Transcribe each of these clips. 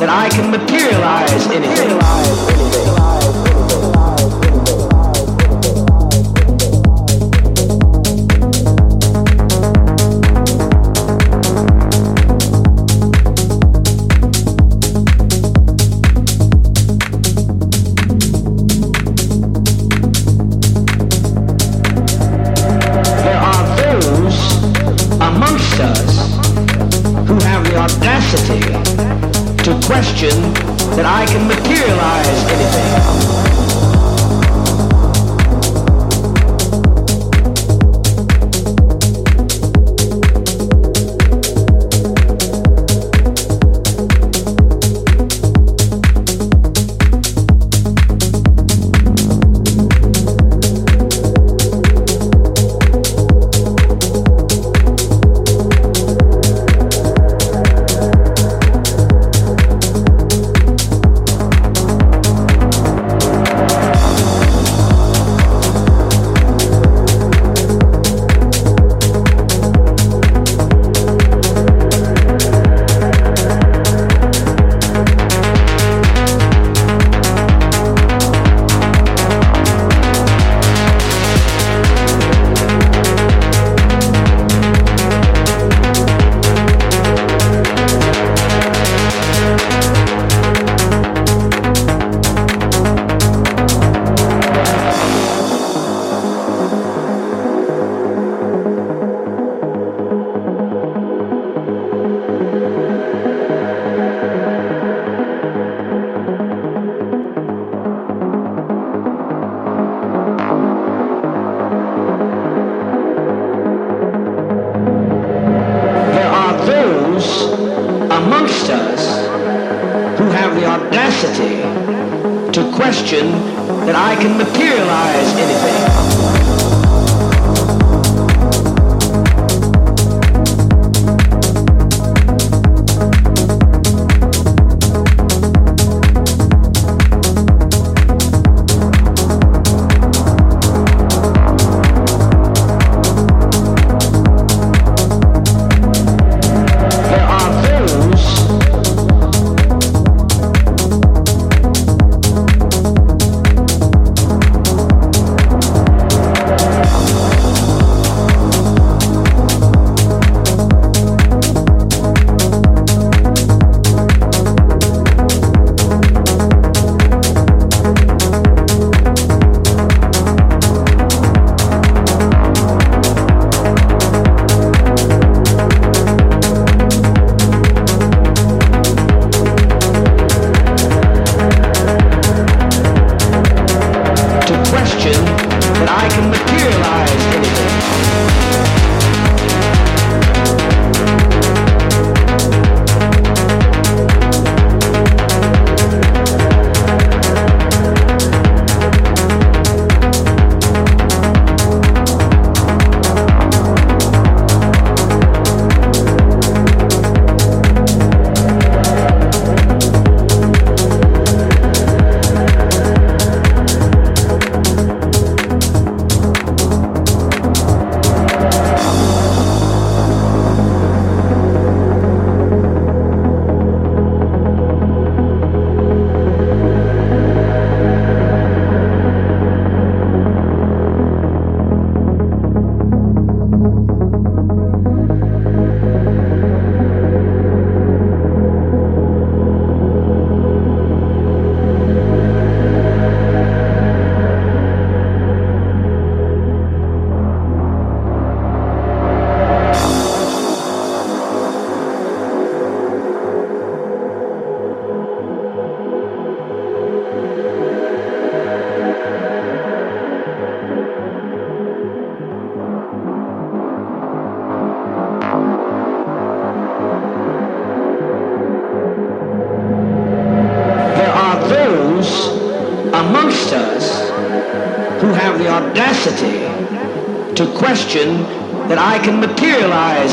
that I can materialize in it.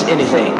Anything.